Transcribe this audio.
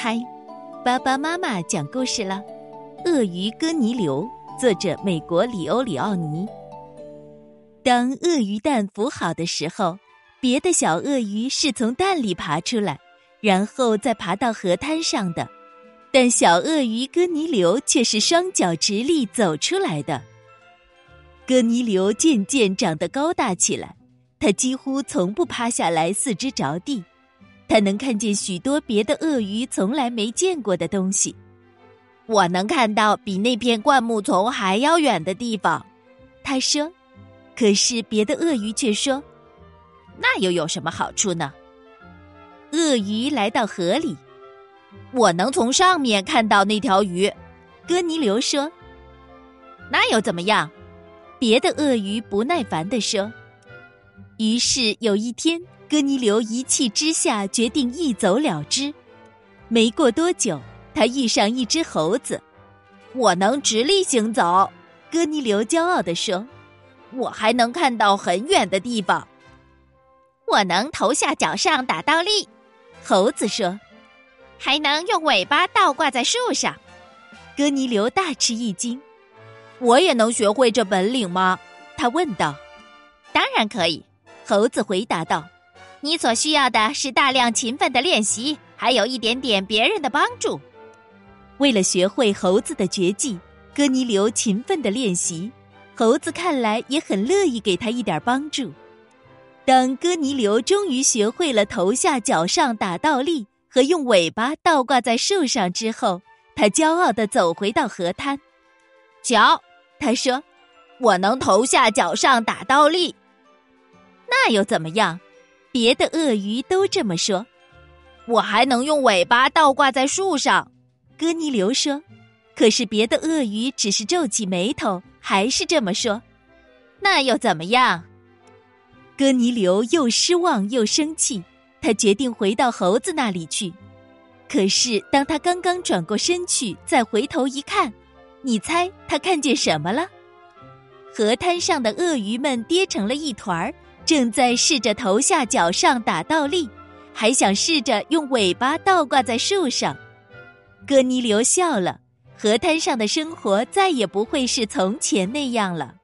嗨，爸爸妈妈讲故事了，《鳄鱼哥尼流》，作者美国里欧里奥尼。当鳄鱼蛋孵好的时候，别的小鳄鱼是从蛋里爬出来，然后再爬到河滩上的，但小鳄鱼哥尼流却是双脚直立走出来的。哥尼流渐渐长得高大起来，他几乎从不趴下来四肢着地。他能看见许多别的鳄鱼从来没见过的东西。我能看到比那片灌木丛还要远的地方，他说。可是别的鳄鱼却说：“那又有什么好处呢？”鳄鱼来到河里，我能从上面看到那条鱼。哥尼流说：“那又怎么样？”别的鳄鱼不耐烦地说。于是有一天。哥尼流一气之下决定一走了之。没过多久，他遇上一只猴子。我能直立行走，哥尼流骄傲地说。我还能看到很远的地方。我能头下脚上打倒立，猴子说。还能用尾巴倒挂在树上。哥尼流大吃一惊。我也能学会这本领吗？他问道。当然可以，猴子回答道。你所需要的是大量勤奋的练习，还有一点点别人的帮助。为了学会猴子的绝技，哥尼流勤奋的练习。猴子看来也很乐意给他一点帮助。当哥尼流终于学会了头下脚上打倒立和用尾巴倒挂在树上之后，他骄傲地走回到河滩。瞧，他说：“我能头下脚上打倒立，那又怎么样？”别的鳄鱼都这么说，我还能用尾巴倒挂在树上。哥尼流说，可是别的鳄鱼只是皱起眉头，还是这么说。那又怎么样？哥尼流又失望又生气，他决定回到猴子那里去。可是当他刚刚转过身去，再回头一看，你猜他看见什么了？河滩上的鳄鱼们跌成了一团儿。正在试着头下脚上打倒立，还想试着用尾巴倒挂在树上。哥尼流笑了，河滩上的生活再也不会是从前那样了。